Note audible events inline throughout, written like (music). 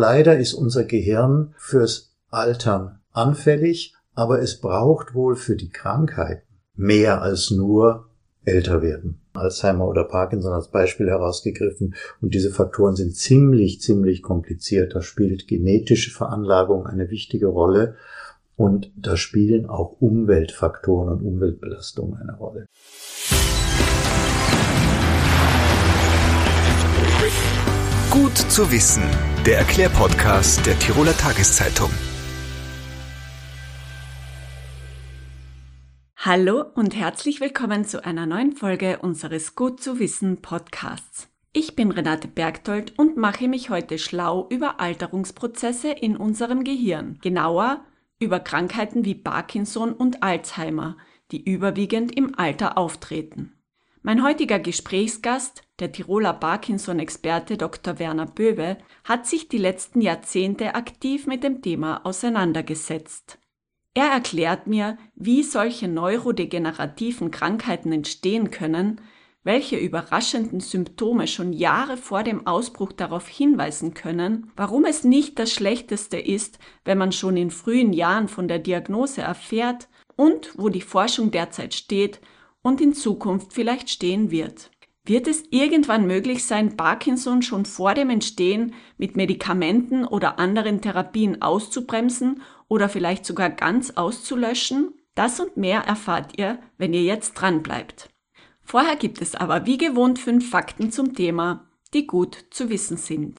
leider ist unser Gehirn fürs Altern anfällig, aber es braucht wohl für die Krankheiten mehr als nur älter werden. Alzheimer oder Parkinson als Beispiel herausgegriffen. Und diese Faktoren sind ziemlich, ziemlich kompliziert. Da spielt genetische Veranlagung eine wichtige Rolle. Und da spielen auch Umweltfaktoren und Umweltbelastungen eine Rolle. Gut zu wissen. Der Erklärpodcast der Tiroler Tageszeitung. Hallo und herzlich willkommen zu einer neuen Folge unseres Gut zu wissen Podcasts. Ich bin Renate Bergtold und mache mich heute schlau über Alterungsprozesse in unserem Gehirn. Genauer über Krankheiten wie Parkinson und Alzheimer, die überwiegend im Alter auftreten. Mein heutiger Gesprächsgast, der Tiroler Parkinson-Experte Dr. Werner Böwe, hat sich die letzten Jahrzehnte aktiv mit dem Thema auseinandergesetzt. Er erklärt mir, wie solche neurodegenerativen Krankheiten entstehen können, welche überraschenden Symptome schon Jahre vor dem Ausbruch darauf hinweisen können, warum es nicht das Schlechteste ist, wenn man schon in frühen Jahren von der Diagnose erfährt und wo die Forschung derzeit steht und in Zukunft vielleicht stehen wird. Wird es irgendwann möglich sein, Parkinson schon vor dem Entstehen mit Medikamenten oder anderen Therapien auszubremsen oder vielleicht sogar ganz auszulöschen? Das und mehr erfahrt ihr, wenn ihr jetzt dran bleibt. Vorher gibt es aber wie gewohnt fünf Fakten zum Thema, die gut zu wissen sind.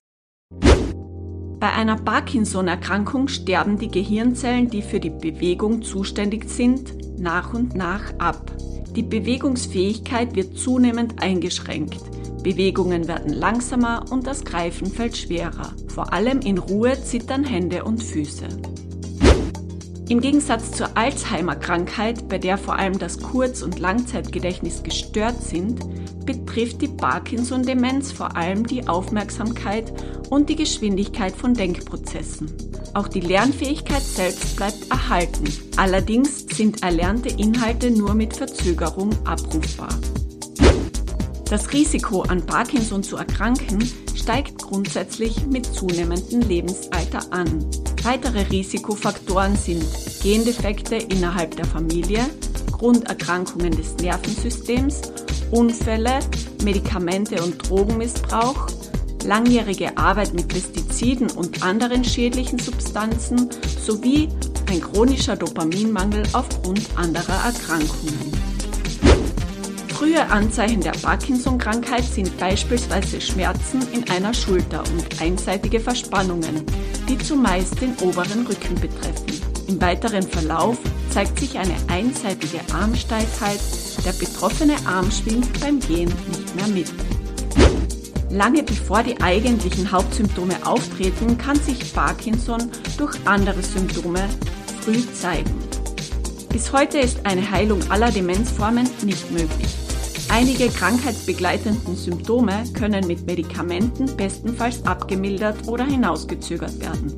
Bei einer Parkinson-Erkrankung sterben die Gehirnzellen, die für die Bewegung zuständig sind, nach und nach ab. Die Bewegungsfähigkeit wird zunehmend eingeschränkt. Bewegungen werden langsamer und das Greifen fällt schwerer. Vor allem in Ruhe zittern Hände und Füße. Im Gegensatz zur Alzheimer-Krankheit, bei der vor allem das Kurz- und Langzeitgedächtnis gestört sind, betrifft die Parkinson-Demenz vor allem die Aufmerksamkeit und die Geschwindigkeit von Denkprozessen. Auch die Lernfähigkeit selbst bleibt erhalten. Allerdings sind erlernte Inhalte nur mit Verzögerung abrufbar. Das Risiko an Parkinson zu erkranken steigt grundsätzlich mit zunehmendem Lebensalter an. Weitere Risikofaktoren sind Gendefekte innerhalb der Familie, Grunderkrankungen des Nervensystems, Unfälle, Medikamente und Drogenmissbrauch, langjährige Arbeit mit Pestiziden und anderen schädlichen Substanzen sowie ein chronischer Dopaminmangel aufgrund anderer Erkrankungen. Frühe Anzeichen der Parkinson-Krankheit sind beispielsweise Schmerzen in einer Schulter und einseitige Verspannungen, die zumeist den oberen Rücken betreffen. Im weiteren Verlauf zeigt sich eine einseitige Armsteifheit, der betroffene Arm schwingt beim Gehen nicht mehr mit. Lange bevor die eigentlichen Hauptsymptome auftreten, kann sich Parkinson durch andere Symptome früh zeigen. Bis heute ist eine Heilung aller Demenzformen nicht möglich. Einige krankheitsbegleitenden Symptome können mit Medikamenten bestenfalls abgemildert oder hinausgezögert werden.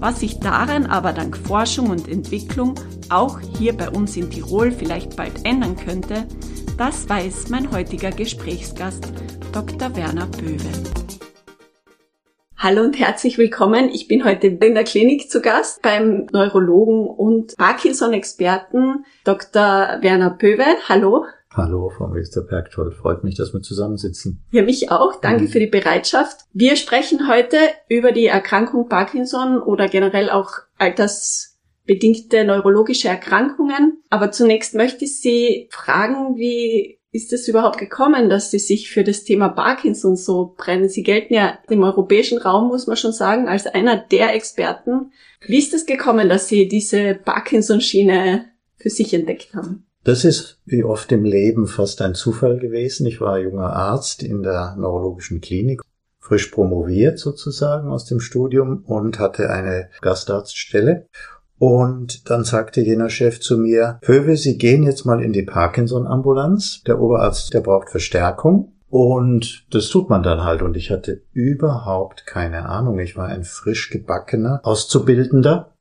Was sich daran aber dank Forschung und Entwicklung auch hier bei uns in Tirol vielleicht bald ändern könnte, das weiß mein heutiger Gesprächsgast Dr. Werner Böwe. Hallo und herzlich willkommen. Ich bin heute in der Klinik zu Gast beim Neurologen und Parkinson-Experten Dr. Werner Böwe. Hallo. Hallo, Frau Minister Bergtold. Freut mich, dass wir zusammensitzen. Ja, mich auch. Danke mhm. für die Bereitschaft. Wir sprechen heute über die Erkrankung Parkinson oder generell auch altersbedingte neurologische Erkrankungen. Aber zunächst möchte ich Sie fragen, wie ist es überhaupt gekommen, dass Sie sich für das Thema Parkinson so brennen? Sie gelten ja im europäischen Raum, muss man schon sagen, als einer der Experten. Wie ist es gekommen, dass Sie diese Parkinson-Schiene für sich entdeckt haben? Das ist wie oft im Leben fast ein Zufall gewesen. Ich war junger Arzt in der neurologischen Klinik, frisch promoviert sozusagen aus dem Studium und hatte eine Gastarztstelle und dann sagte jener Chef zu mir, Pöwe, Sie gehen jetzt mal in die Parkinson-Ambulanz. Der Oberarzt, der braucht Verstärkung. Und das tut man dann halt. Und ich hatte überhaupt keine Ahnung. Ich war ein frisch gebackener Auszubildender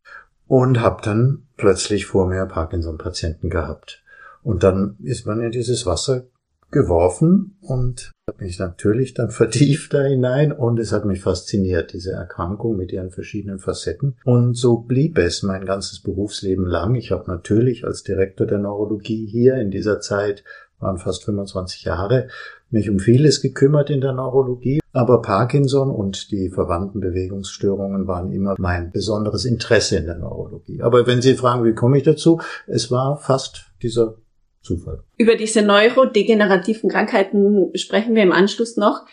und habe dann plötzlich vor mir Parkinson-Patienten gehabt. Und dann ist man in dieses Wasser geworfen und habe mich natürlich dann (laughs) vertieft da hinein und es hat mich fasziniert, diese Erkrankung mit ihren verschiedenen Facetten. Und so blieb es mein ganzes Berufsleben lang. Ich habe natürlich als Direktor der Neurologie hier in dieser Zeit, waren fast 25 Jahre, mich um vieles gekümmert in der Neurologie, aber Parkinson und die verwandten Bewegungsstörungen waren immer mein besonderes Interesse in der Neurologie. Aber wenn Sie fragen, wie komme ich dazu, es war fast dieser Zufall. Über diese neurodegenerativen Krankheiten sprechen wir im Anschluss noch.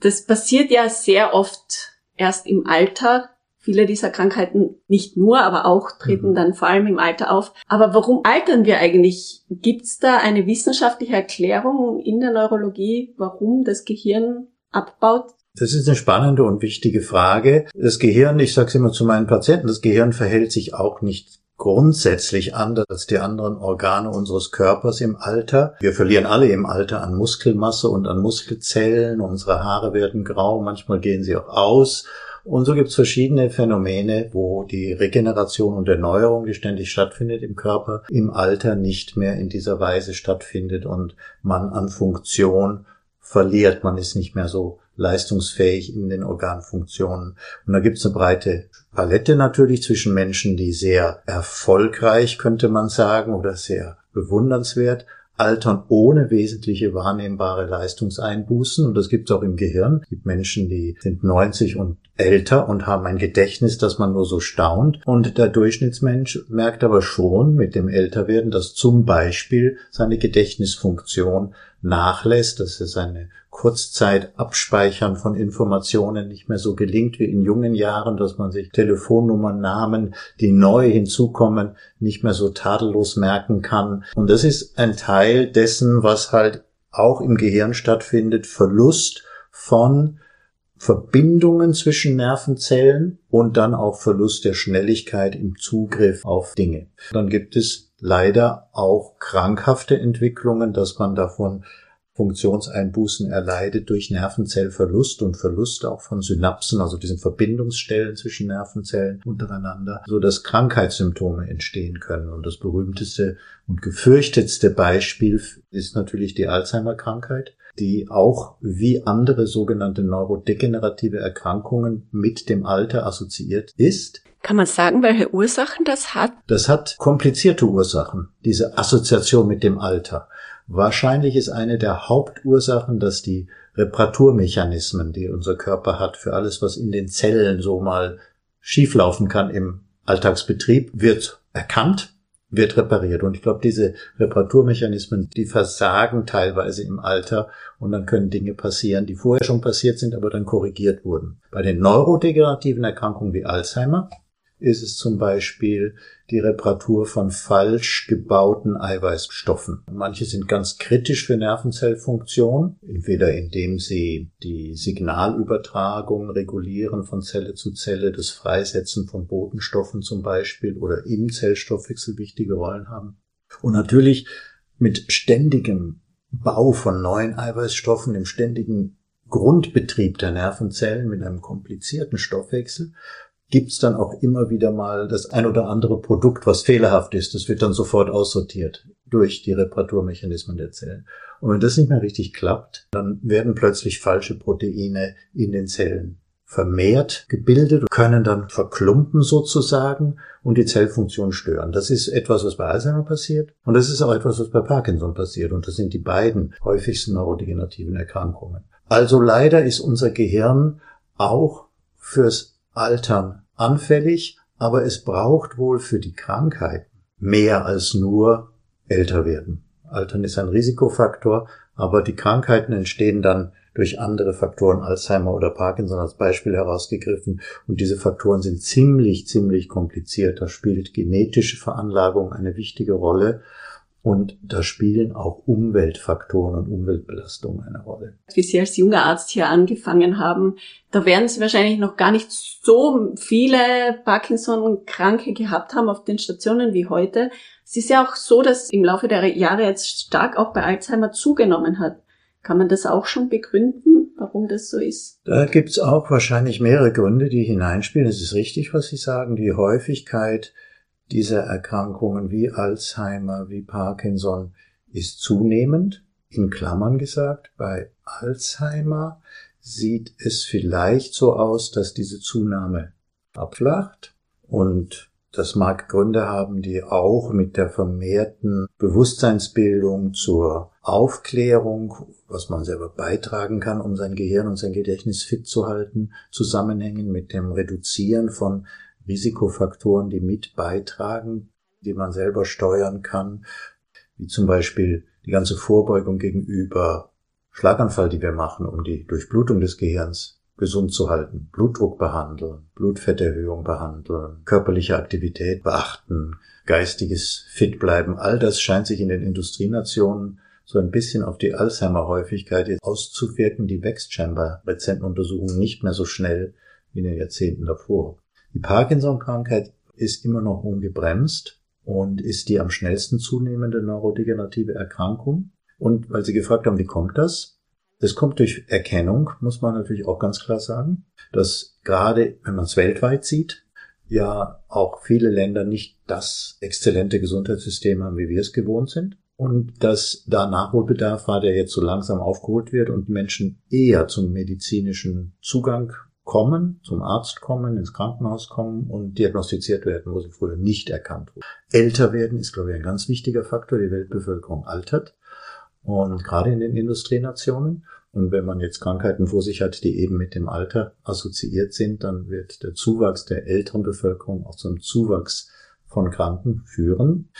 Das passiert ja sehr oft erst im Alter. Viele dieser Krankheiten nicht nur, aber auch treten mhm. dann vor allem im Alter auf. Aber warum altern wir eigentlich? Gibt es da eine wissenschaftliche Erklärung in der Neurologie, warum das Gehirn abbaut? Das ist eine spannende und wichtige Frage. Das Gehirn, ich sage es immer zu meinen Patienten, das Gehirn verhält sich auch nicht grundsätzlich anders als die anderen Organe unseres Körpers im Alter. Wir verlieren alle im Alter an Muskelmasse und an Muskelzellen. Unsere Haare werden grau, manchmal gehen sie auch aus. Und so gibt es verschiedene Phänomene, wo die Regeneration und Erneuerung, die ständig stattfindet im Körper, im Alter nicht mehr in dieser Weise stattfindet und man an Funktion verliert. Man ist nicht mehr so leistungsfähig in den Organfunktionen. Und da gibt es eine breite Palette natürlich zwischen Menschen, die sehr erfolgreich, könnte man sagen, oder sehr bewundernswert altern ohne wesentliche wahrnehmbare Leistungseinbußen. Und das gibt es auch im Gehirn. Es gibt Menschen, die sind 90 und älter und haben ein Gedächtnis, dass man nur so staunt. Und der Durchschnittsmensch merkt aber schon mit dem Älterwerden, dass zum Beispiel seine Gedächtnisfunktion nachlässt, dass er seine Kurzzeit abspeichern von Informationen nicht mehr so gelingt wie in jungen Jahren, dass man sich Telefonnummern, Namen, die neu hinzukommen, nicht mehr so tadellos merken kann. Und das ist ein Teil dessen, was halt auch im Gehirn stattfindet, Verlust von Verbindungen zwischen Nervenzellen und dann auch Verlust der Schnelligkeit im Zugriff auf Dinge. Dann gibt es leider auch krankhafte Entwicklungen, dass man davon Funktionseinbußen erleidet durch Nervenzellverlust und Verlust auch von Synapsen, also diesen Verbindungsstellen zwischen Nervenzellen untereinander, so dass Krankheitssymptome entstehen können. Und das berühmteste und gefürchtetste Beispiel ist natürlich die Alzheimer-Krankheit, die auch wie andere sogenannte neurodegenerative Erkrankungen mit dem Alter assoziiert ist. Kann man sagen, welche Ursachen das hat? Das hat komplizierte Ursachen, diese Assoziation mit dem Alter. Wahrscheinlich ist eine der Hauptursachen, dass die Reparaturmechanismen, die unser Körper hat, für alles, was in den Zellen so mal schieflaufen kann im Alltagsbetrieb, wird erkannt, wird repariert. Und ich glaube, diese Reparaturmechanismen, die versagen teilweise im Alter und dann können Dinge passieren, die vorher schon passiert sind, aber dann korrigiert wurden. Bei den neurodegenerativen Erkrankungen wie Alzheimer ist es zum Beispiel die Reparatur von falsch gebauten Eiweißstoffen. Manche sind ganz kritisch für Nervenzellfunktion, entweder indem sie die Signalübertragung regulieren von Zelle zu Zelle, das Freisetzen von Botenstoffen zum Beispiel oder im Zellstoffwechsel wichtige Rollen haben. Und natürlich mit ständigem Bau von neuen Eiweißstoffen, im ständigen Grundbetrieb der Nervenzellen mit einem komplizierten Stoffwechsel gibt's dann auch immer wieder mal das ein oder andere Produkt, was fehlerhaft ist. Das wird dann sofort aussortiert durch die Reparaturmechanismen der Zellen. Und wenn das nicht mehr richtig klappt, dann werden plötzlich falsche Proteine in den Zellen vermehrt gebildet, können dann verklumpen sozusagen und die Zellfunktion stören. Das ist etwas, was bei Alzheimer passiert und das ist auch etwas, was bei Parkinson passiert und das sind die beiden häufigsten neurodegenerativen Erkrankungen. Also leider ist unser Gehirn auch fürs Altern anfällig, aber es braucht wohl für die Krankheit mehr als nur älter werden. Altern ist ein Risikofaktor, aber die Krankheiten entstehen dann durch andere Faktoren, Alzheimer oder Parkinson als Beispiel herausgegriffen. Und diese Faktoren sind ziemlich, ziemlich kompliziert. Da spielt genetische Veranlagung eine wichtige Rolle. Und da spielen auch Umweltfaktoren und Umweltbelastungen eine Rolle. Wie Sie als junger Arzt hier angefangen haben, da werden Sie wahrscheinlich noch gar nicht so viele Parkinson-Kranke gehabt haben auf den Stationen wie heute. Es ist ja auch so, dass im Laufe der Jahre jetzt stark auch bei Alzheimer zugenommen hat. Kann man das auch schon begründen, warum das so ist? Da gibt's auch wahrscheinlich mehrere Gründe, die hineinspielen. Es ist richtig, was Sie sagen. Die Häufigkeit dieser Erkrankungen wie Alzheimer, wie Parkinson ist zunehmend. in Klammern gesagt, bei Alzheimer sieht es vielleicht so aus, dass diese Zunahme abflacht und das mag Gründe haben, die auch mit der vermehrten Bewusstseinsbildung zur Aufklärung, was man selber beitragen kann, um sein Gehirn und sein Gedächtnis fit zu halten, zusammenhängen mit dem Reduzieren von Risikofaktoren, die mit beitragen, die man selber steuern kann, wie zum Beispiel die ganze Vorbeugung gegenüber Schlaganfall, die wir machen, um die Durchblutung des Gehirns gesund zu halten. Blutdruck behandeln, Blutfetterhöhung behandeln, körperliche Aktivität beachten, geistiges Fit bleiben. All das scheint sich in den Industrienationen so ein bisschen auf die Alzheimer-Häufigkeit auszuwirken. Die wächst scheinbar bei Rezentenuntersuchungen nicht mehr so schnell wie in den Jahrzehnten davor. Die Parkinson-Krankheit ist immer noch ungebremst und ist die am schnellsten zunehmende neurodegenerative Erkrankung. Und weil Sie gefragt haben, wie kommt das? Das kommt durch Erkennung, muss man natürlich auch ganz klar sagen, dass gerade, wenn man es weltweit sieht, ja auch viele Länder nicht das exzellente Gesundheitssystem haben, wie wir es gewohnt sind. Und dass da Nachholbedarf war, der jetzt so langsam aufgeholt wird und Menschen eher zum medizinischen Zugang kommen, zum Arzt kommen, ins Krankenhaus kommen und diagnostiziert werden, wo sie früher nicht erkannt wurden. Älter werden ist, glaube ich, ein ganz wichtiger Faktor. Die Weltbevölkerung altert. Und gerade in den Industrienationen. Und wenn man jetzt Krankheiten vor sich hat, die eben mit dem Alter assoziiert sind, dann wird der Zuwachs der älteren Bevölkerung auch zum Zuwachs von Kranken führen.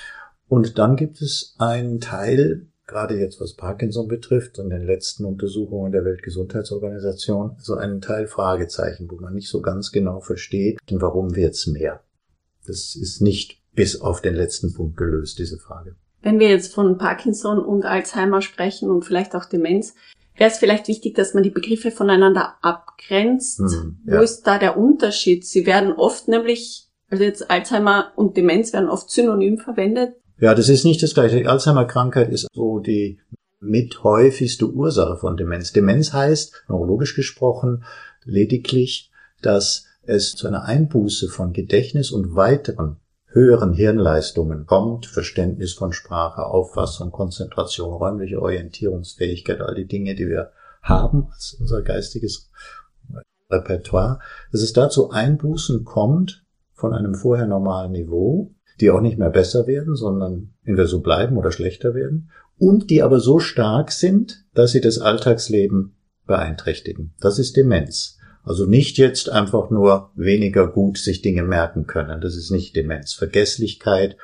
Und dann gibt es einen Teil, gerade jetzt was Parkinson betrifft, in den letzten Untersuchungen der Weltgesundheitsorganisation, so einen Teil Fragezeichen, wo man nicht so ganz genau versteht, warum wird's mehr. Das ist nicht bis auf den letzten Punkt gelöst, diese Frage. Wenn wir jetzt von Parkinson und Alzheimer sprechen und vielleicht auch Demenz, wäre es vielleicht wichtig, dass man die Begriffe voneinander abgrenzt. Mhm, ja. Wo ist da der Unterschied? Sie werden oft nämlich, also jetzt Alzheimer und Demenz werden oft synonym verwendet. Ja, das ist nicht das gleiche. Die Alzheimer-Krankheit ist so die mit häufigste Ursache von Demenz. Demenz heißt, neurologisch gesprochen, lediglich, dass es zu einer Einbuße von Gedächtnis und weiteren höheren Hirnleistungen kommt, Verständnis von Sprache, Auffassung, Konzentration, räumliche Orientierungsfähigkeit, all die Dinge, die wir haben als unser geistiges Repertoire, dass es dazu Einbußen kommt von einem vorher normalen Niveau, die auch nicht mehr besser werden, sondern entweder so bleiben oder schlechter werden, und die aber so stark sind, dass sie das Alltagsleben beeinträchtigen. Das ist Demenz. Also nicht jetzt einfach nur weniger gut sich Dinge merken können. Das ist nicht Demenz. Vergesslichkeit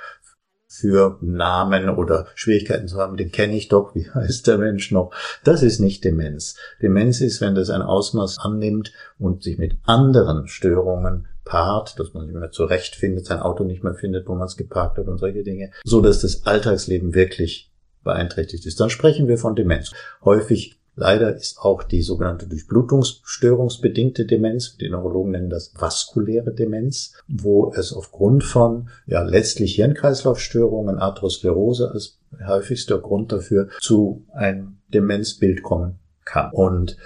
für Namen oder Schwierigkeiten zu haben, den kenne ich doch, (laughs) wie heißt der Mensch noch? Das ist nicht Demenz. Demenz ist, wenn das ein Ausmaß annimmt und sich mit anderen Störungen paart, dass man sich mehr zurechtfindet, sein Auto nicht mehr findet, wo man es geparkt hat und solche Dinge, so dass das Alltagsleben wirklich beeinträchtigt ist. Dann sprechen wir von Demenz. Häufig Leider ist auch die sogenannte Durchblutungsstörungsbedingte Demenz, die Neurologen nennen das vaskuläre Demenz, wo es aufgrund von ja letztlich Hirnkreislaufstörungen, Arthrosklerose als häufigster Grund dafür zu einem Demenzbild kommen kann. Und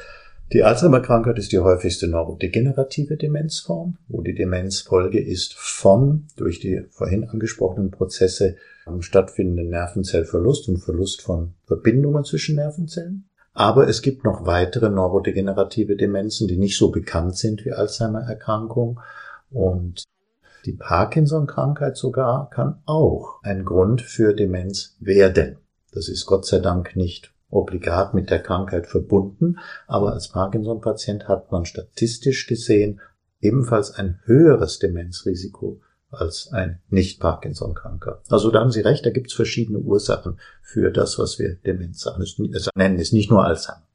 die Alzheimer-Krankheit ist die häufigste neurodegenerative Demenzform, wo die Demenzfolge ist von durch die vorhin angesprochenen Prozesse stattfindenden Nervenzellverlust und Verlust von Verbindungen zwischen Nervenzellen. Aber es gibt noch weitere neurodegenerative Demenzen, die nicht so bekannt sind wie Alzheimer-Erkrankung. Und die Parkinson-Krankheit sogar kann auch ein Grund für Demenz werden. Das ist Gott sei Dank nicht obligat mit der Krankheit verbunden, aber als Parkinson-Patient hat man statistisch gesehen ebenfalls ein höheres Demenzrisiko als ein Nicht-Parkinson-Kranker. Also da haben Sie recht, da gibt es verschiedene Ursachen für das, was wir Demenz nennen. Ist nicht nur Alzheimer.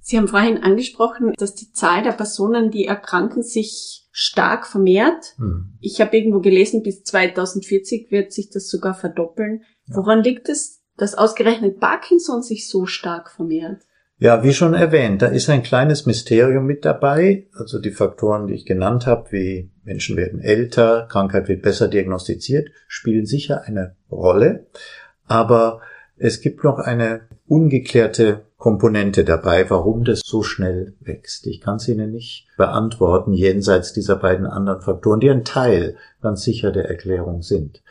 Sie haben vorhin angesprochen, dass die Zahl der Personen, die erkranken, sich stark vermehrt. Hm. Ich habe irgendwo gelesen, bis 2040 wird sich das sogar verdoppeln. Ja. Woran liegt es, dass ausgerechnet Parkinson sich so stark vermehrt? Ja, wie schon erwähnt, da ist ein kleines Mysterium mit dabei. Also die Faktoren, die ich genannt habe, wie Menschen werden älter, Krankheit wird besser diagnostiziert, spielen sicher eine Rolle. Aber es gibt noch eine ungeklärte Komponente dabei, warum das so schnell wächst. Ich kann es Ihnen nicht beantworten, jenseits dieser beiden anderen Faktoren, die ein Teil ganz sicher der Erklärung sind.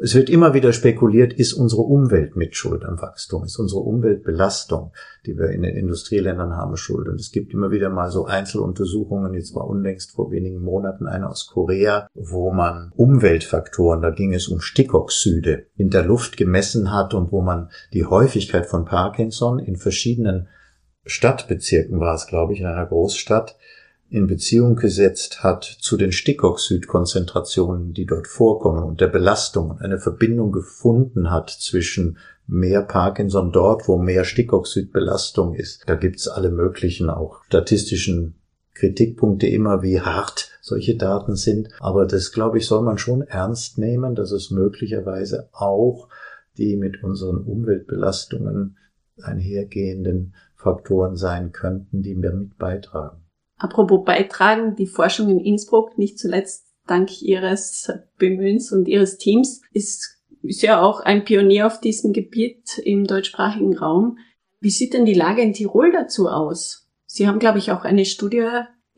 Es wird immer wieder spekuliert, ist unsere Umwelt mit Schuld am Wachstum, ist unsere Umweltbelastung, die wir in den Industrieländern haben, schuld. Und es gibt immer wieder mal so Einzeluntersuchungen, jetzt war unlängst vor wenigen Monaten eine aus Korea, wo man Umweltfaktoren, da ging es um Stickoxide, in der Luft gemessen hat und wo man die Häufigkeit von Parkinson in verschiedenen Stadtbezirken war es, glaube ich, in einer Großstadt, in Beziehung gesetzt hat zu den Stickoxidkonzentrationen, die dort vorkommen und der Belastung und eine Verbindung gefunden hat zwischen mehr Parkinson dort, wo mehr Stickoxidbelastung ist. Da gibt's alle möglichen auch statistischen Kritikpunkte immer, wie hart solche Daten sind. Aber das, glaube ich, soll man schon ernst nehmen, dass es möglicherweise auch die mit unseren Umweltbelastungen einhergehenden Faktoren sein könnten, die wir mit beitragen. Apropos beitragen, die Forschung in Innsbruck, nicht zuletzt dank ihres Bemühens und ihres Teams, ist, ist ja auch ein Pionier auf diesem Gebiet im deutschsprachigen Raum. Wie sieht denn die Lage in Tirol dazu aus? Sie haben, glaube ich, auch eine Studie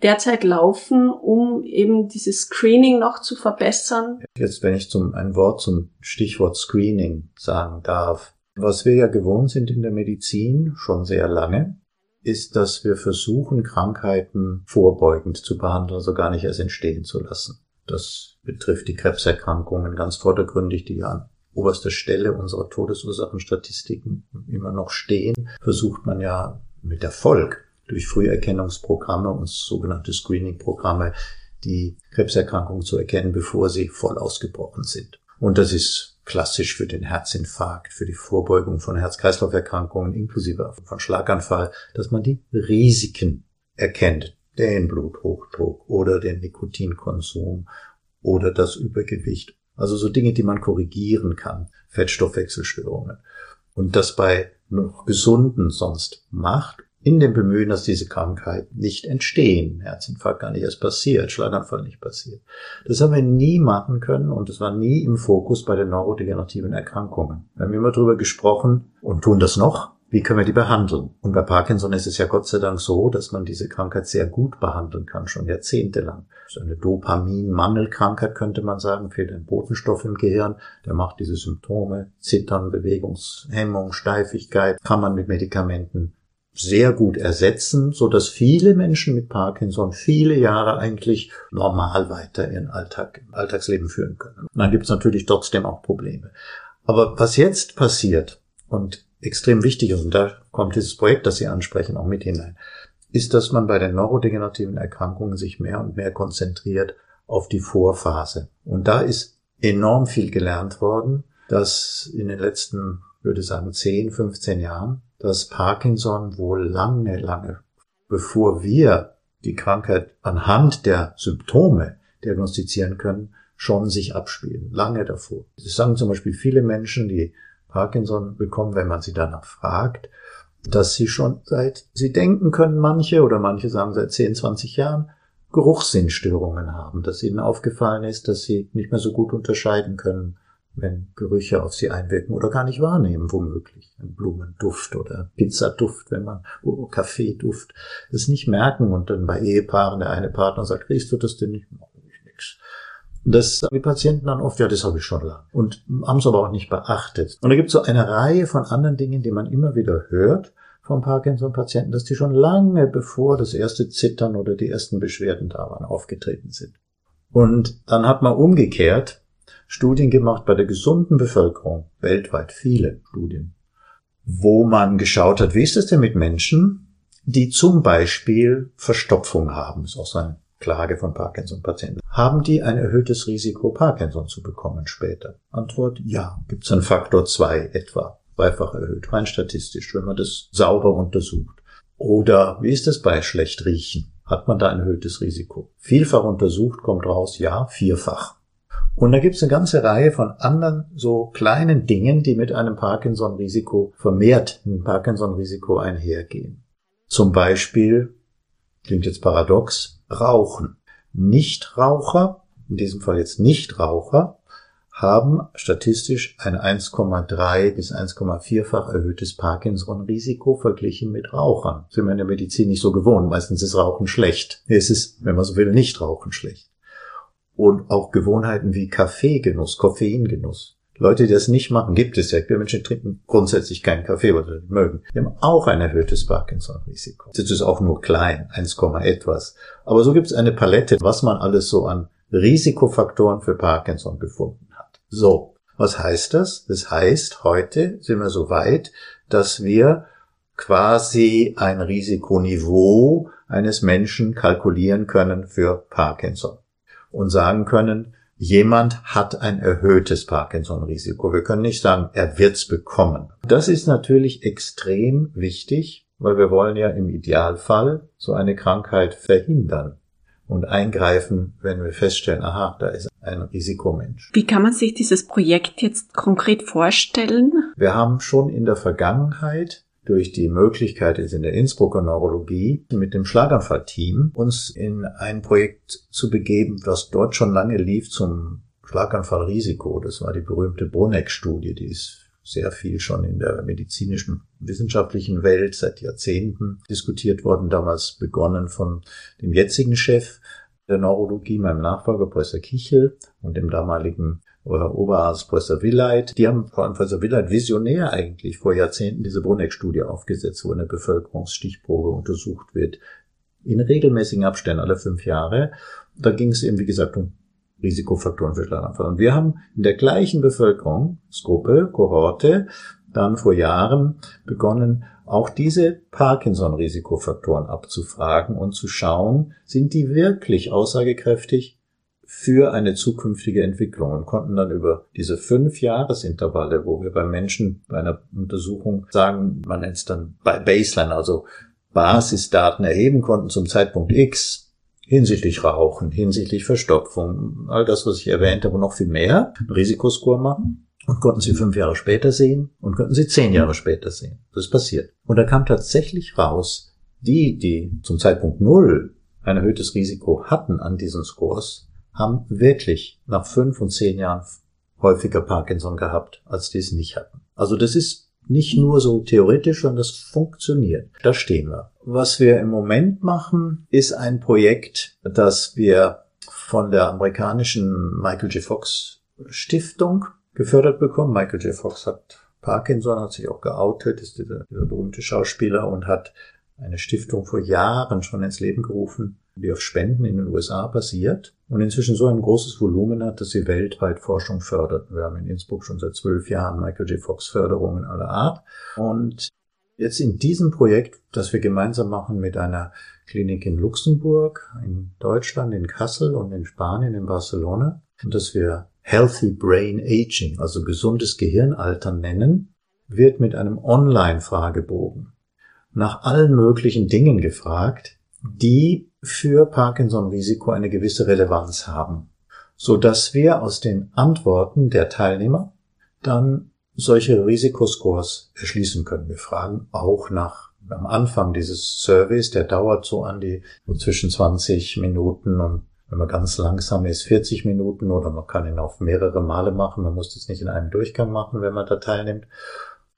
derzeit laufen, um eben dieses Screening noch zu verbessern. Jetzt, wenn ich zum, ein Wort zum Stichwort Screening sagen darf. Was wir ja gewohnt sind in der Medizin schon sehr lange, ist, dass wir versuchen, Krankheiten vorbeugend zu behandeln, also gar nicht erst entstehen zu lassen. Das betrifft die Krebserkrankungen ganz vordergründig, die ja an oberster Stelle unserer Todesursachenstatistiken immer noch stehen, versucht man ja mit Erfolg durch Früherkennungsprogramme und sogenannte Screening-Programme die Krebserkrankungen zu erkennen, bevor sie voll ausgebrochen sind. Und das ist klassisch für den Herzinfarkt, für die Vorbeugung von Herz-Kreislauf-Erkrankungen inklusive von Schlaganfall, dass man die Risiken erkennt, den Bluthochdruck oder den Nikotinkonsum oder das Übergewicht. Also so Dinge, die man korrigieren kann, Fettstoffwechselstörungen. Und das bei noch Gesunden sonst macht in dem Bemühen, dass diese Krankheiten nicht entstehen, Herzinfarkt gar nicht erst passiert, Schlaganfall nicht passiert. Das haben wir nie machen können und es war nie im Fokus bei den neurodegenerativen Erkrankungen. Wir haben immer darüber gesprochen und tun das noch. Wie können wir die behandeln? Und bei Parkinson ist es ja Gott sei Dank so, dass man diese Krankheit sehr gut behandeln kann, schon jahrzehntelang. Ist eine Dopaminmangelkrankheit, könnte man sagen, fehlt ein Botenstoff im Gehirn, der macht diese Symptome, Zittern, Bewegungshemmung, Steifigkeit, kann man mit Medikamenten sehr gut ersetzen, so dass viele Menschen mit Parkinson viele Jahre eigentlich normal weiter ihren Alltag, Alltagsleben führen können. Und dann gibt es natürlich trotzdem auch Probleme. Aber was jetzt passiert und extrem wichtig ist, und da kommt dieses Projekt, das Sie ansprechen, auch mit hinein, ist, dass man bei den neurodegenerativen Erkrankungen sich mehr und mehr konzentriert auf die Vorphase. Und da ist enorm viel gelernt worden, dass in den letzten, würde sagen, 10, 15 Jahren dass Parkinson wohl lange, lange bevor wir die Krankheit anhand der Symptome diagnostizieren können, schon sich abspielen. Lange davor. Das sagen zum Beispiel viele Menschen, die Parkinson bekommen, wenn man sie danach fragt, dass sie schon seit, sie denken können manche oder manche sagen seit 10, 20 Jahren, Geruchssinnstörungen haben, dass ihnen aufgefallen ist, dass sie nicht mehr so gut unterscheiden können, wenn Gerüche auf sie einwirken oder gar nicht wahrnehmen, womöglich. Ein Blumenduft oder Pizzaduft, wenn man, oh, Kaffeeduft, es nicht merken und dann bei Ehepaaren der eine Partner sagt, riechst du das denn nicht? Mach ich nix. Das die Patienten dann oft, ja, das habe ich schon lange. Und haben es aber auch nicht beachtet. Und da gibt es so eine Reihe von anderen Dingen, die man immer wieder hört vom Parkinson-Patienten, dass die schon lange bevor das erste Zittern oder die ersten Beschwerden da waren, aufgetreten sind. Und dann hat man umgekehrt Studien gemacht bei der gesunden Bevölkerung, weltweit viele Studien, wo man geschaut hat, wie ist es denn mit Menschen, die zum Beispiel Verstopfung haben, ist auch so eine Klage von Parkinson-Patienten. Haben die ein erhöhtes Risiko, Parkinson zu bekommen später? Antwort, ja. Gibt es einen Faktor zwei etwa, zweifach erhöht, rein statistisch, wenn man das sauber untersucht. Oder wie ist es bei schlecht riechen? Hat man da ein erhöhtes Risiko? Vielfach untersucht, kommt raus, ja, vierfach. Und da gibt es eine ganze Reihe von anderen so kleinen Dingen, die mit einem Parkinson-Risiko vermehrt ein Parkinson-Risiko einhergehen. Zum Beispiel, klingt jetzt paradox, Rauchen. Nichtraucher, in diesem Fall jetzt Nichtraucher, haben statistisch ein 1,3 bis 1,4-fach erhöhtes Parkinson-Risiko verglichen mit Rauchern. Sind wir in der Medizin nicht so gewohnt. Meistens ist Rauchen schlecht. Es ist, wenn man so will, nicht Rauchen schlecht. Und auch Gewohnheiten wie Kaffeegenuss, Koffeingenuss. Leute, die das nicht machen, gibt es ja. Wir Menschen trinken grundsätzlich keinen Kaffee, weil sie mögen. Die haben auch ein erhöhtes Parkinson-Risiko. Das ist auch nur klein, 1, etwas. Aber so gibt es eine Palette, was man alles so an Risikofaktoren für Parkinson gefunden hat. So, was heißt das? Das heißt, heute sind wir so weit, dass wir quasi ein Risikoniveau eines Menschen kalkulieren können für Parkinson und sagen können, jemand hat ein erhöhtes Parkinson-Risiko. Wir können nicht sagen, er wird's bekommen. Das ist natürlich extrem wichtig, weil wir wollen ja im Idealfall so eine Krankheit verhindern und eingreifen, wenn wir feststellen, aha, da ist ein Risikomensch. Wie kann man sich dieses Projekt jetzt konkret vorstellen? Wir haben schon in der Vergangenheit durch die Möglichkeit jetzt in der Innsbrucker Neurologie mit dem Schlaganfallteam uns in ein Projekt zu begeben, was dort schon lange lief zum Schlaganfallrisiko. Das war die berühmte Bruneck-Studie, die ist sehr viel schon in der medizinischen wissenschaftlichen Welt seit Jahrzehnten diskutiert worden, damals begonnen von dem jetzigen Chef der Neurologie, meinem Nachfolger Professor Kichel und dem damaligen Oberarzt Professor Willeit. Die haben vor allem Professor Willeit visionär eigentlich vor Jahrzehnten diese Bruneck-Studie aufgesetzt, wo eine Bevölkerungsstichprobe untersucht wird. In regelmäßigen Abständen alle fünf Jahre. Da ging es eben, wie gesagt, um Risikofaktoren für Schlaganfall. Und wir haben in der gleichen Bevölkerungsgruppe, Kohorte, dann vor Jahren begonnen, auch diese Parkinson-Risikofaktoren abzufragen und zu schauen, sind die wirklich aussagekräftig für eine zukünftige Entwicklung und konnten dann über diese fünf Jahresintervalle, wo wir beim Menschen bei einer Untersuchung sagen, man nennt es dann bei Baseline, also Basisdaten erheben konnten zum Zeitpunkt X hinsichtlich Rauchen, hinsichtlich Verstopfung, all das, was ich erwähnt habe, noch viel mehr, einen Risikoscore machen und konnten sie fünf Jahre später sehen und konnten sie zehn Jahre später sehen. Das ist passiert. Und da kam tatsächlich raus, die, die zum Zeitpunkt Null ein erhöhtes Risiko hatten an diesen Scores, haben wirklich nach fünf und zehn Jahren häufiger Parkinson gehabt, als die es nicht hatten. Also das ist nicht nur so theoretisch, sondern das funktioniert. Da stehen wir. Was wir im Moment machen, ist ein Projekt, das wir von der amerikanischen Michael J. Fox Stiftung gefördert bekommen. Michael J. Fox hat Parkinson, hat sich auch geoutet, ist dieser, dieser berühmte Schauspieler und hat eine Stiftung vor Jahren schon ins Leben gerufen, die auf Spenden in den USA basiert und inzwischen so ein großes Volumen hat, dass sie weltweit Forschung fördert. Wir haben in Innsbruck schon seit zwölf Jahren Michael J. Fox Förderungen aller Art. Und jetzt in diesem Projekt, das wir gemeinsam machen mit einer Klinik in Luxemburg, in Deutschland, in Kassel und in Spanien, in Barcelona, und das wir Healthy Brain Aging, also gesundes Gehirnalter nennen, wird mit einem Online-Fragebogen nach allen möglichen Dingen gefragt, die für Parkinson-Risiko eine gewisse Relevanz haben, so dass wir aus den Antworten der Teilnehmer dann solche Risikoscores erschließen können. Wir fragen auch nach am Anfang dieses Surveys, der dauert so an die zwischen 20 Minuten und wenn man ganz langsam ist, 40 Minuten oder man kann ihn auch mehrere Male machen. Man muss das nicht in einem Durchgang machen, wenn man da teilnimmt.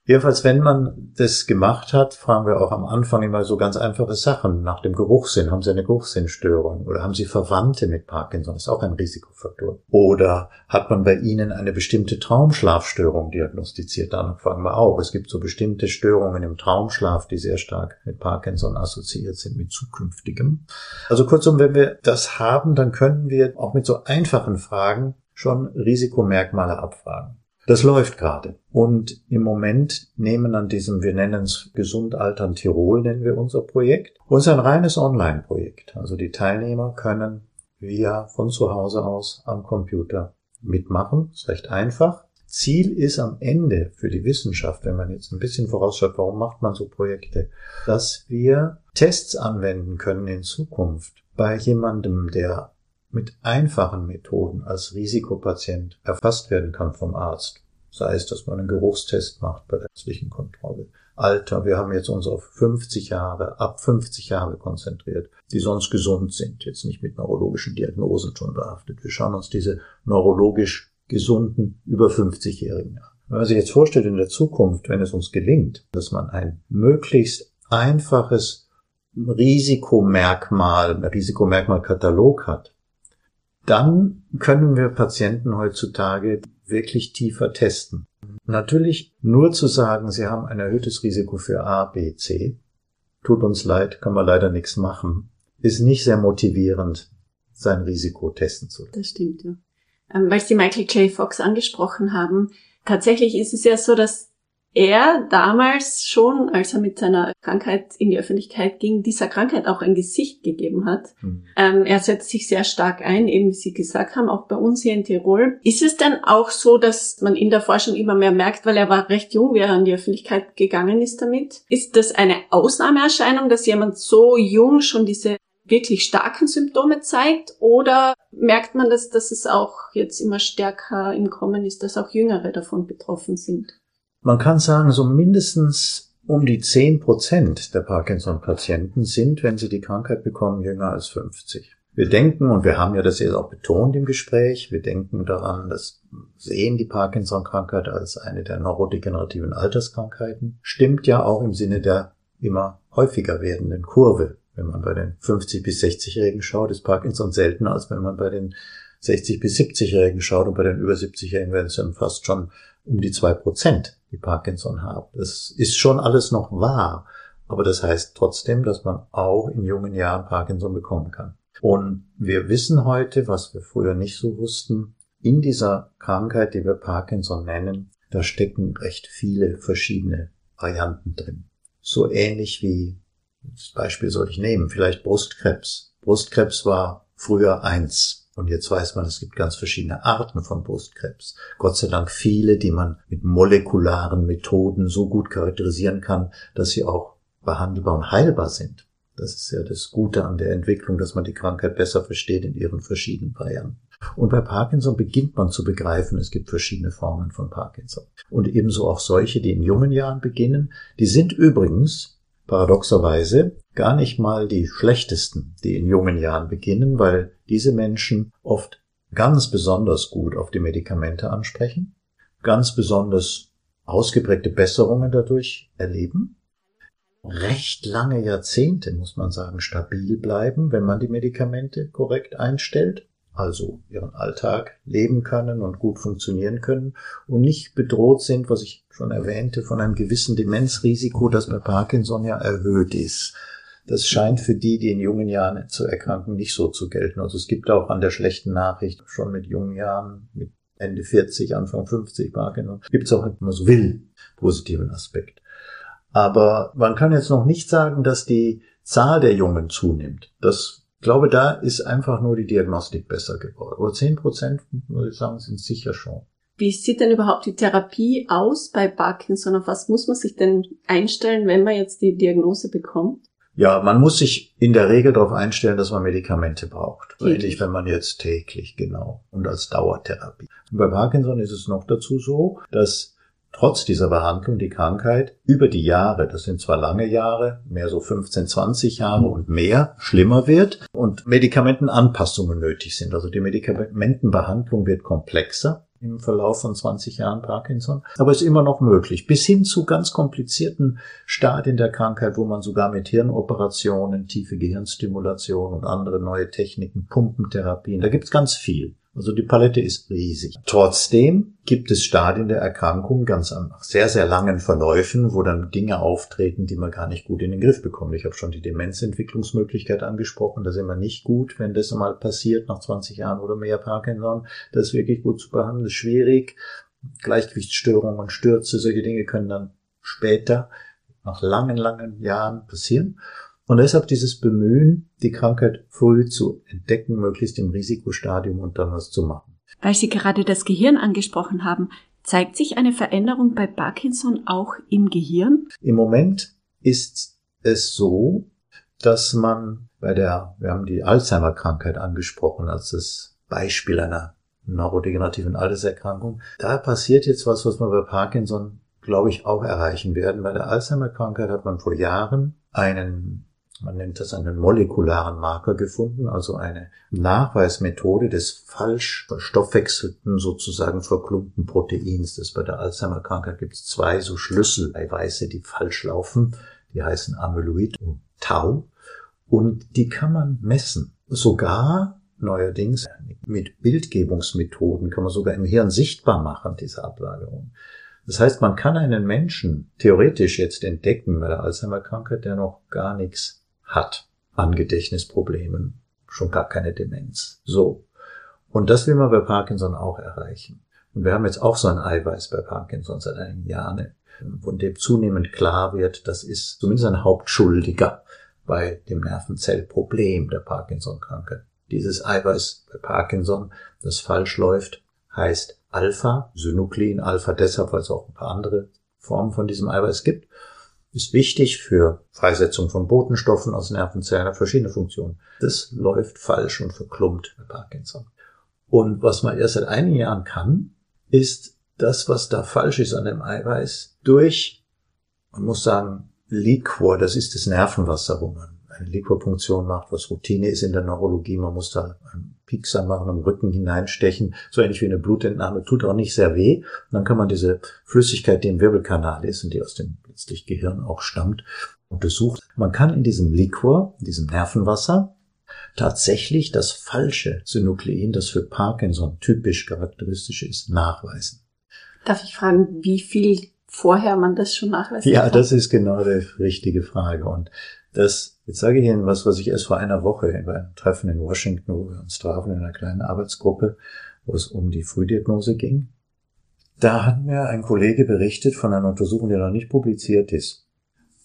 Jedenfalls, wenn man das gemacht hat, fragen wir auch am Anfang immer so ganz einfache Sachen. Nach dem Geruchssinn, haben Sie eine Geruchssinnstörung? Oder haben Sie Verwandte mit Parkinson? Das ist auch ein Risikofaktor. Oder hat man bei Ihnen eine bestimmte Traumschlafstörung diagnostiziert? Danach fragen wir auch. Es gibt so bestimmte Störungen im Traumschlaf, die sehr stark mit Parkinson assoziiert sind, mit zukünftigem. Also kurzum, wenn wir das haben, dann können wir auch mit so einfachen Fragen schon Risikomerkmale abfragen. Das läuft gerade. Und im Moment nehmen an diesem, wir nennen es Gesund Altern Tirol, nennen wir unser Projekt. Ist ein reines Online-Projekt. Also die Teilnehmer können via von zu Hause aus am Computer mitmachen. Ist recht einfach. Ziel ist am Ende für die Wissenschaft, wenn man jetzt ein bisschen vorausschaut, warum macht man so Projekte, dass wir Tests anwenden können in Zukunft bei jemandem, der mit einfachen Methoden als Risikopatient erfasst werden kann vom Arzt. Sei es, dass man einen Geruchstest macht bei der ärztlichen Kontrolle. Alter, wir haben jetzt uns auf 50 Jahre, ab 50 Jahre konzentriert, die sonst gesund sind, jetzt nicht mit neurologischen Diagnosen schon behaftet. Wir schauen uns diese neurologisch gesunden, über 50-Jährigen. Wenn man sich jetzt vorstellt in der Zukunft, wenn es uns gelingt, dass man ein möglichst einfaches Risikomerkmal, Risikomerkmalkatalog hat, dann können wir Patienten heutzutage wirklich tiefer testen. Natürlich nur zu sagen, sie haben ein erhöhtes Risiko für A, B, C, tut uns leid, kann man leider nichts machen, ist nicht sehr motivierend, sein Risiko testen zu lassen. Das stimmt, ja. Ähm, weil Sie Michael J. Fox angesprochen haben, tatsächlich ist es ja so, dass er damals schon, als er mit seiner Krankheit in die Öffentlichkeit ging, dieser Krankheit auch ein Gesicht gegeben hat. Mhm. Ähm, er setzt sich sehr stark ein, eben wie Sie gesagt haben, auch bei uns hier in Tirol. Ist es denn auch so, dass man in der Forschung immer mehr merkt, weil er war recht jung, wie er an die Öffentlichkeit gegangen ist damit? Ist das eine Ausnahmeerscheinung, dass jemand so jung schon diese wirklich starken Symptome zeigt oder merkt man, dass, dass es auch jetzt immer stärker im Kommen ist, dass auch Jüngere davon betroffen sind? Man kann sagen, so mindestens um die 10 Prozent der Parkinson-Patienten sind, wenn sie die Krankheit bekommen, jünger als 50. Wir denken, und wir haben ja das jetzt auch betont im Gespräch, wir denken daran, dass sehen die Parkinson-Krankheit als eine der neurodegenerativen Alterskrankheiten, stimmt ja auch im Sinne der immer häufiger werdenden Kurve. Wenn man bei den 50 bis 60-Jährigen schaut, ist Parkinson seltener, als wenn man bei den 60 bis 70-Jährigen schaut und bei den über 70-Jährigen werden es dann fast schon um die zwei Prozent, die Parkinson haben. Das ist schon alles noch wahr, aber das heißt trotzdem, dass man auch in jungen Jahren Parkinson bekommen kann. Und wir wissen heute, was wir früher nicht so wussten, in dieser Krankheit, die wir Parkinson nennen, da stecken recht viele verschiedene Varianten drin. So ähnlich wie, das Beispiel soll ich nehmen, vielleicht Brustkrebs. Brustkrebs war früher eins und jetzt weiß man, es gibt ganz verschiedene Arten von Brustkrebs. Gott sei Dank viele, die man mit molekularen Methoden so gut charakterisieren kann, dass sie auch behandelbar und heilbar sind. Das ist ja das Gute an der Entwicklung, dass man die Krankheit besser versteht in ihren verschiedenen Varianten. Und bei Parkinson beginnt man zu begreifen, es gibt verschiedene Formen von Parkinson. Und ebenso auch solche, die in jungen Jahren beginnen. Die sind übrigens paradoxerweise gar nicht mal die schlechtesten, die in jungen Jahren beginnen, weil diese Menschen oft ganz besonders gut auf die Medikamente ansprechen, ganz besonders ausgeprägte Besserungen dadurch erleben, recht lange Jahrzehnte, muss man sagen, stabil bleiben, wenn man die Medikamente korrekt einstellt also ihren Alltag leben können und gut funktionieren können und nicht bedroht sind, was ich schon erwähnte, von einem gewissen Demenzrisiko, das bei Parkinson ja erhöht ist. Das scheint für die, die in jungen Jahren zu erkranken, nicht so zu gelten. Also es gibt auch an der schlechten Nachricht schon mit jungen Jahren, mit Ende 40, Anfang 50 Parkinson, gibt es auch, wenn man so will, positiven Aspekt. Aber man kann jetzt noch nicht sagen, dass die Zahl der Jungen zunimmt. Das glaube, da ist einfach nur die Diagnostik besser geworden. Aber 10 Prozent, muss ich sagen, sind sicher schon. Wie sieht denn überhaupt die Therapie aus bei Parkinson? Auf was muss man sich denn einstellen, wenn man jetzt die Diagnose bekommt? Ja, man muss sich in der Regel darauf einstellen, dass man Medikamente braucht. Ähnlich, wenn man jetzt täglich, genau. Und als Dauertherapie. Und bei Parkinson ist es noch dazu so, dass trotz dieser Behandlung die Krankheit über die Jahre, das sind zwar lange Jahre, mehr so 15, 20 Jahre und mehr, schlimmer wird und Medikamentenanpassungen nötig sind. Also die Medikamentenbehandlung wird komplexer im Verlauf von 20 Jahren Parkinson, aber ist immer noch möglich, bis hin zu ganz komplizierten Stadien der Krankheit, wo man sogar mit Hirnoperationen, tiefe Gehirnstimulation und andere neue Techniken, Pumpentherapien, da gibt's ganz viel. Also die Palette ist riesig. Trotzdem gibt es Stadien der Erkrankung ganz an sehr, sehr langen Verläufen, wo dann Dinge auftreten, die man gar nicht gut in den Griff bekommt. Ich habe schon die Demenzentwicklungsmöglichkeit angesprochen. Das ist immer nicht gut, wenn das mal passiert, nach 20 Jahren oder mehr Parkinson. Das ist wirklich gut zu behandeln, das ist schwierig. Gleichgewichtsstörungen, Stürze, solche Dinge können dann später, nach langen, langen Jahren passieren. Und deshalb dieses Bemühen, die Krankheit früh zu entdecken, möglichst im Risikostadium und dann was zu machen. Weil Sie gerade das Gehirn angesprochen haben, zeigt sich eine Veränderung bei Parkinson auch im Gehirn? Im Moment ist es so, dass man bei der, wir haben die Alzheimer-Krankheit angesprochen als das Beispiel einer neurodegenerativen Alterserkrankung. Da passiert jetzt was, was wir bei Parkinson, glaube ich, auch erreichen werden. Bei der Alzheimer-Krankheit hat man vor Jahren einen man nennt das einen molekularen Marker gefunden, also eine Nachweismethode des falsch verstoffwechselten, sozusagen verklumpten Proteins. Das bei der Alzheimer-Krankheit gibt es zwei so Schlüsseleiweiße, die falsch laufen. Die heißen Amyloid und Tau. Und die kann man messen. Sogar neuerdings mit Bildgebungsmethoden kann man sogar im Hirn sichtbar machen, diese Ablagerung. Das heißt, man kann einen Menschen theoretisch jetzt entdecken bei der Alzheimer-Krankheit, der noch gar nichts hat an Gedächtnisproblemen, schon gar keine Demenz. So. Und das will man bei Parkinson auch erreichen. Und wir haben jetzt auch so ein Eiweiß bei Parkinson seit einigen Jahren, von dem zunehmend klar wird, das ist zumindest ein Hauptschuldiger bei dem Nervenzellproblem der Parkinson-Krankheit. Dieses Eiweiß bei Parkinson, das falsch läuft, heißt Alpha-Synuklein. Alpha deshalb, weil es auch ein paar andere Formen von diesem Eiweiß gibt ist wichtig für Freisetzung von Botenstoffen aus Nervenzellen, verschiedene Funktionen. Das läuft falsch und verklumpt bei Parkinson. Und was man erst seit einigen Jahren kann, ist das, was da falsch ist an dem Eiweiß, durch, man muss sagen, Liquor, das ist das Nervenwasser, wo man eine Liquorpunktion macht, was Routine ist in der Neurologie. Man muss da einen Piekser machen, im Rücken hineinstechen, so ähnlich wie eine Blutentnahme, tut auch nicht sehr weh. Und dann kann man diese Flüssigkeit, die im Wirbelkanal ist und die aus dem letztlich Gehirn auch stammt, untersucht. Man kann in diesem Liquor, in diesem Nervenwasser, tatsächlich das falsche Synuklein, das für Parkinson typisch charakteristisch ist, nachweisen. Darf ich fragen, wie viel vorher man das schon nachweisen Ja, kann? das ist genau die richtige Frage. Und das, jetzt sage ich Ihnen was, was ich erst vor einer Woche bei einem Treffen in Washington, wo wir uns trafen in einer kleinen Arbeitsgruppe, wo es um die Frühdiagnose ging. Da hat mir ein Kollege berichtet von einer Untersuchung, die noch nicht publiziert ist.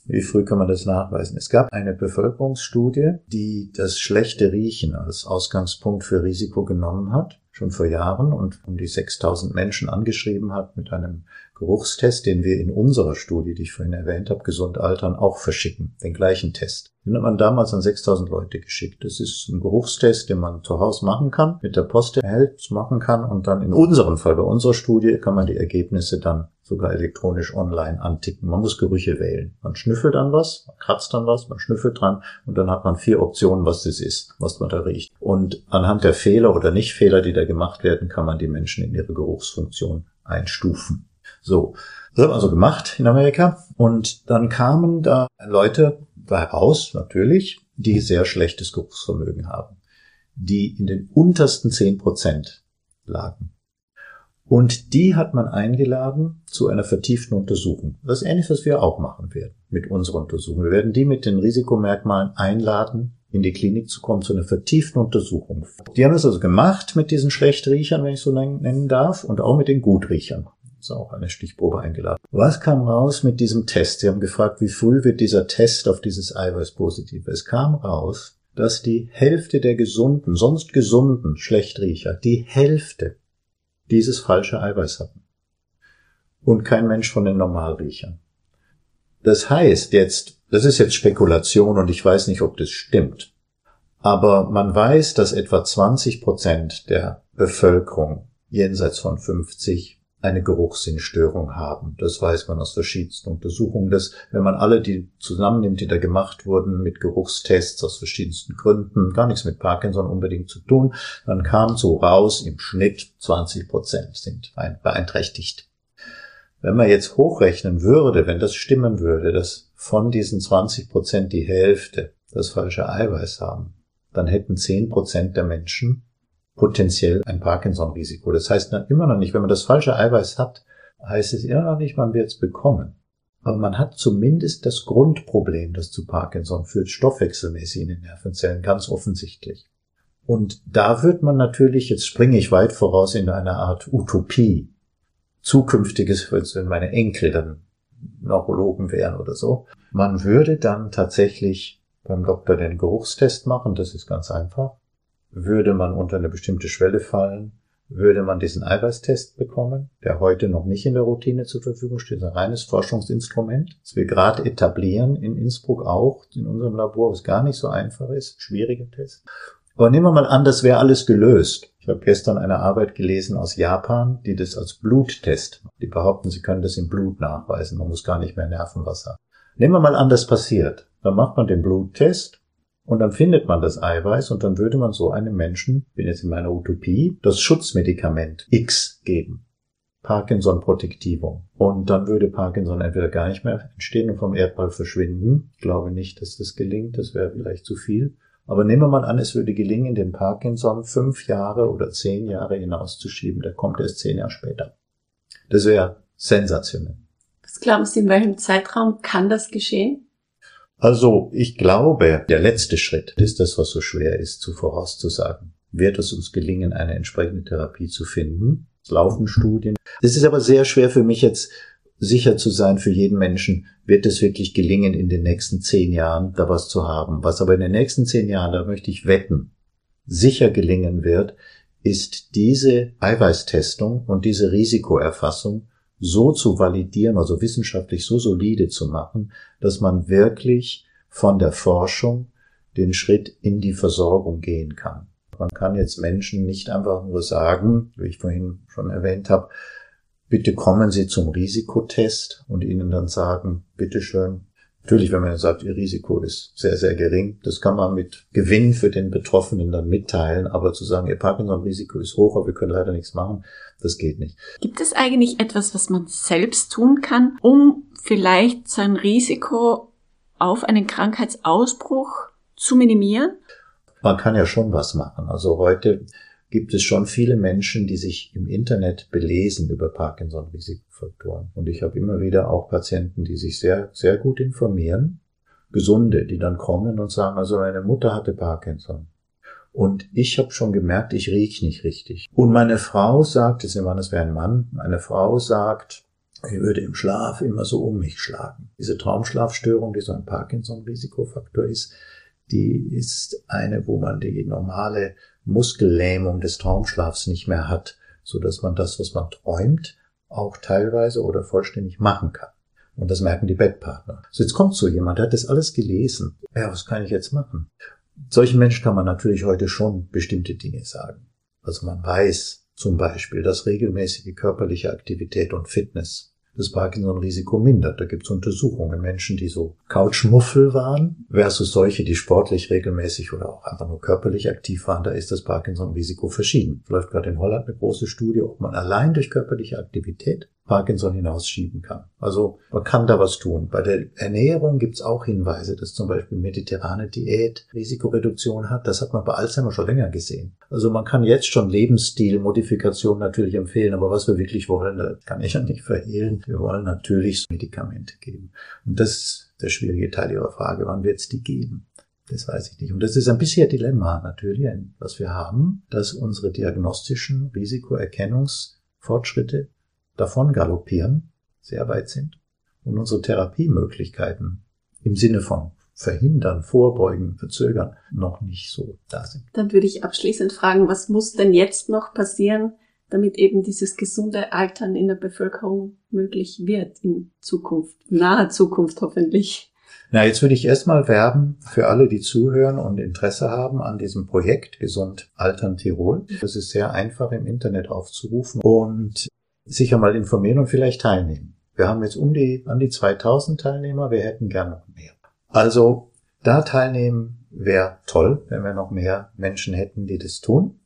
Wie früh kann man das nachweisen? Es gab eine Bevölkerungsstudie, die das schlechte Riechen als Ausgangspunkt für Risiko genommen hat, schon vor Jahren und um die 6000 Menschen angeschrieben hat mit einem Geruchstest, den wir in unserer Studie, die ich vorhin erwähnt habe, Gesund Altern, auch verschicken. Den gleichen Test. Den hat man damals an 6000 Leute geschickt. Das ist ein Geruchstest, den man zu Hause machen kann, mit der Post erhält, machen kann und dann in unserem Fall, bei unserer Studie, kann man die Ergebnisse dann sogar elektronisch online anticken. Man muss Gerüche wählen. Man schnüffelt an was, man kratzt an was, man schnüffelt dran und dann hat man vier Optionen, was das ist, was man da riecht. Und anhand der Fehler oder Nichtfehler, die da gemacht werden, kann man die Menschen in ihre Geruchsfunktion einstufen. So, das haben wir also gemacht in Amerika und dann kamen da Leute heraus, natürlich, die sehr schlechtes Geruchsvermögen haben, die in den untersten zehn Prozent lagen. Und die hat man eingeladen zu einer vertieften Untersuchung. Das ist ähnlich, was wir auch machen werden mit unserer Untersuchung. Wir werden die mit den Risikomerkmalen einladen, in die Klinik zu kommen, zu einer vertieften Untersuchung. Die haben das also gemacht mit diesen Schlechtriechern, wenn ich so nennen darf, und auch mit den Gutriechern ist auch eine Stichprobe eingeladen. Was kam raus mit diesem Test? Sie haben gefragt, wie früh wird dieser Test auf dieses Eiweiß positiv? Es kam raus, dass die Hälfte der gesunden, sonst gesunden Schlechtriecher, die Hälfte dieses falsche Eiweiß hatten. Und kein Mensch von den Normalriechern. Das heißt jetzt, das ist jetzt Spekulation und ich weiß nicht, ob das stimmt. Aber man weiß, dass etwa 20 Prozent der Bevölkerung jenseits von 50 eine Geruchssinnstörung haben. Das weiß man aus verschiedensten Untersuchungen, dass wenn man alle die zusammennimmt, die da gemacht wurden mit Geruchstests aus verschiedensten Gründen, gar nichts mit Parkinson unbedingt zu tun, dann kam so raus, im Schnitt 20 Prozent sind beeinträchtigt. Wenn man jetzt hochrechnen würde, wenn das stimmen würde, dass von diesen 20 Prozent die Hälfte das falsche Eiweiß haben, dann hätten 10 Prozent der Menschen potenziell ein Parkinson-Risiko. Das heißt immer noch nicht, wenn man das falsche Eiweiß hat, heißt es immer noch nicht, man wird es bekommen. Aber man hat zumindest das Grundproblem, das zu Parkinson führt, stoffwechselmäßig in den Nervenzellen, ganz offensichtlich. Und da wird man natürlich, jetzt springe ich weit voraus in eine Art Utopie, zukünftiges, wenn meine Enkel dann Neurologen wären oder so, man würde dann tatsächlich beim Doktor den Geruchstest machen, das ist ganz einfach würde man unter eine bestimmte Schwelle fallen, würde man diesen Eiweißtest bekommen, der heute noch nicht in der Routine zur Verfügung steht, ein reines Forschungsinstrument, das wir gerade etablieren in Innsbruck auch, in unserem Labor, was gar nicht so einfach ist, schwieriger Test. Aber nehmen wir mal an, das wäre alles gelöst. Ich habe gestern eine Arbeit gelesen aus Japan, die das als Bluttest, die behaupten, sie können das im Blut nachweisen, man muss gar nicht mehr Nervenwasser. Nehmen wir mal an, das passiert. Dann macht man den Bluttest und dann findet man das Eiweiß und dann würde man so einem Menschen, bin jetzt in meiner Utopie, das Schutzmedikament X geben. Parkinson Protektivum. Und dann würde Parkinson entweder gar nicht mehr entstehen und vom Erdball verschwinden. Ich glaube nicht, dass das gelingt, das wäre vielleicht zu viel. Aber nehmen wir mal an, es würde gelingen, den Parkinson fünf Jahre oder zehn Jahre hinauszuschieben. Der kommt erst zehn Jahre später. Das wäre sensationell. Was glauben Sie, in welchem Zeitraum kann das geschehen? Also, ich glaube, der letzte Schritt ist das, was so schwer ist, zu vorauszusagen. Wird es uns gelingen, eine entsprechende Therapie zu finden? Es laufen Studien. Es ist aber sehr schwer für mich jetzt sicher zu sein für jeden Menschen, wird es wirklich gelingen, in den nächsten zehn Jahren da was zu haben. Was aber in den nächsten zehn Jahren, da möchte ich wetten, sicher gelingen wird, ist diese Eiweißtestung und diese Risikoerfassung so zu validieren, also wissenschaftlich so solide zu machen, dass man wirklich von der Forschung den Schritt in die Versorgung gehen kann. Man kann jetzt Menschen nicht einfach nur sagen, wie ich vorhin schon erwähnt habe, bitte kommen Sie zum Risikotest und Ihnen dann sagen, bitteschön. Natürlich, wenn man sagt, Ihr Risiko ist sehr, sehr gering, das kann man mit Gewinn für den Betroffenen dann mitteilen, aber zu sagen, Ihr Parkinson-Risiko ist hoch, aber wir können leider nichts machen, das geht nicht. Gibt es eigentlich etwas, was man selbst tun kann, um vielleicht sein Risiko auf einen Krankheitsausbruch zu minimieren? Man kann ja schon was machen. Also heute gibt es schon viele Menschen, die sich im Internet belesen über Parkinson-Risikofaktoren. Und ich habe immer wieder auch Patienten, die sich sehr, sehr gut informieren. Gesunde, die dann kommen und sagen, also meine Mutter hatte Parkinson. Und ich habe schon gemerkt, ich riech nicht richtig. Und meine Frau sagt, ist immer, das wäre ein Mann, meine Frau sagt, ich würde im Schlaf immer so um mich schlagen. Diese Traumschlafstörung, die so ein Parkinson-Risikofaktor ist, die ist eine, wo man die normale Muskellähmung des Traumschlafs nicht mehr hat, so dass man das, was man träumt, auch teilweise oder vollständig machen kann. Und das merken die Bettpartner. So, jetzt kommt so jemand, der hat das alles gelesen. Ja, was kann ich jetzt machen? Solchen Menschen kann man natürlich heute schon bestimmte Dinge sagen. Also man weiß zum Beispiel, dass regelmäßige körperliche Aktivität und Fitness das Parkinson-Risiko mindert. Da gibt es Untersuchungen. Menschen, die so Couchmuffel waren versus solche, die sportlich regelmäßig oder auch einfach nur körperlich aktiv waren, da ist das Parkinson-Risiko verschieden. Läuft gerade in Holland eine große Studie, ob man allein durch körperliche Aktivität Parkinson hinausschieben kann. Also man kann da was tun. Bei der Ernährung gibt es auch Hinweise, dass zum Beispiel mediterrane Diät Risikoreduktion hat. Das hat man bei Alzheimer schon länger gesehen. Also man kann jetzt schon Lebensstilmodifikation natürlich empfehlen, aber was wir wirklich wollen, das kann ich ja nicht verhehlen. Wir wollen natürlich Medikamente geben. Und das ist der schwierige Teil Ihrer Frage. Wann wird es die geben? Das weiß ich nicht. Und das ist ein bisschen Dilemma natürlich, was wir haben, dass unsere diagnostischen Risikoerkennungsfortschritte davon galoppieren, sehr weit sind und unsere Therapiemöglichkeiten im Sinne von verhindern, vorbeugen, verzögern noch nicht so da sind. Dann würde ich abschließend fragen, was muss denn jetzt noch passieren, damit eben dieses gesunde Altern in der Bevölkerung möglich wird in Zukunft, nahe Zukunft hoffentlich? Na, jetzt würde ich erstmal werben für alle, die zuhören und Interesse haben an diesem Projekt Gesund Altern Tirol. Das ist sehr einfach im Internet aufzurufen und sicher mal informieren und vielleicht teilnehmen. Wir haben jetzt um die, an die 2000 Teilnehmer, wir hätten gern noch mehr. Also da teilnehmen wäre toll, wenn wir noch mehr Menschen hätten, die das tun.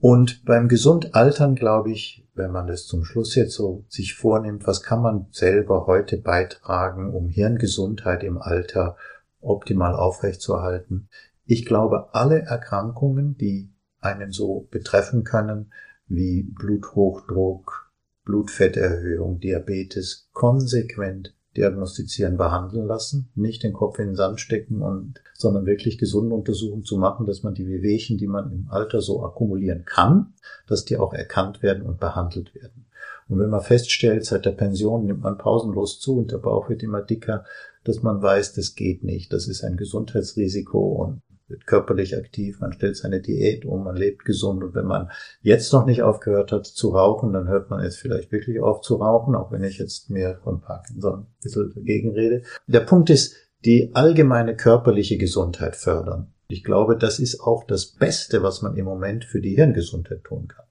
Und beim gesund altern, glaube ich, wenn man das zum Schluss jetzt so sich vornimmt, was kann man selber heute beitragen, um Hirngesundheit im Alter optimal aufrechtzuerhalten? Ich glaube, alle Erkrankungen, die einen so betreffen können, wie Bluthochdruck, Blutfetterhöhung, Diabetes konsequent diagnostizieren, behandeln lassen, nicht den Kopf in den Sand stecken und, sondern wirklich gesunde Untersuchungen zu machen, dass man die Wehwehchen, die man im Alter so akkumulieren kann, dass die auch erkannt werden und behandelt werden. Und wenn man feststellt, seit der Pension nimmt man pausenlos zu und der Bauch wird immer dicker, dass man weiß, das geht nicht, das ist ein Gesundheitsrisiko und wird körperlich aktiv, man stellt seine Diät um, man lebt gesund und wenn man jetzt noch nicht aufgehört hat zu rauchen, dann hört man jetzt vielleicht wirklich auf zu rauchen, auch wenn ich jetzt mir von Parkinson ein bisschen dagegen rede. Der Punkt ist, die allgemeine körperliche Gesundheit fördern. Ich glaube, das ist auch das Beste, was man im Moment für die Hirngesundheit tun kann.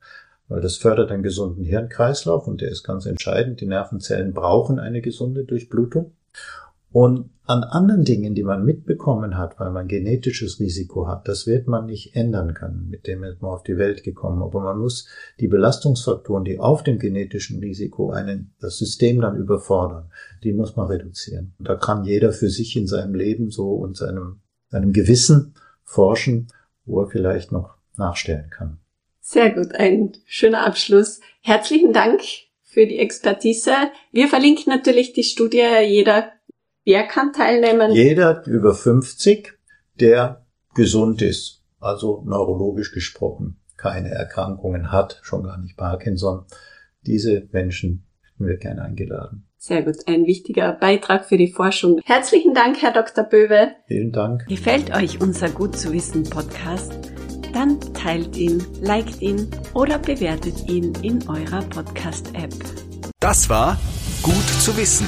Weil das fördert einen gesunden Hirnkreislauf und der ist ganz entscheidend. Die Nervenzellen brauchen eine gesunde Durchblutung. Und an anderen Dingen, die man mitbekommen hat, weil man genetisches Risiko hat, das wird man nicht ändern können, mit dem ist man auf die Welt gekommen. Aber man muss die Belastungsfaktoren, die auf dem genetischen Risiko einen, das System dann überfordern, die muss man reduzieren. Und da kann jeder für sich in seinem Leben so und seinem, seinem Gewissen forschen, wo er vielleicht noch nachstellen kann. Sehr gut, ein schöner Abschluss. Herzlichen Dank für die Expertise. Wir verlinken natürlich die Studie. Jeder Wer kann teilnehmen? Jeder über 50, der gesund ist, also neurologisch gesprochen, keine Erkrankungen hat, schon gar nicht Parkinson. Diese Menschen hätten wir gerne eingeladen. Sehr gut, ein wichtiger Beitrag für die Forschung. Herzlichen Dank, Herr Dr. Böwe. Vielen Dank. Gefällt euch unser Gut zu wissen Podcast? Dann teilt ihn, liked ihn oder bewertet ihn in eurer Podcast-App. Das war Gut zu wissen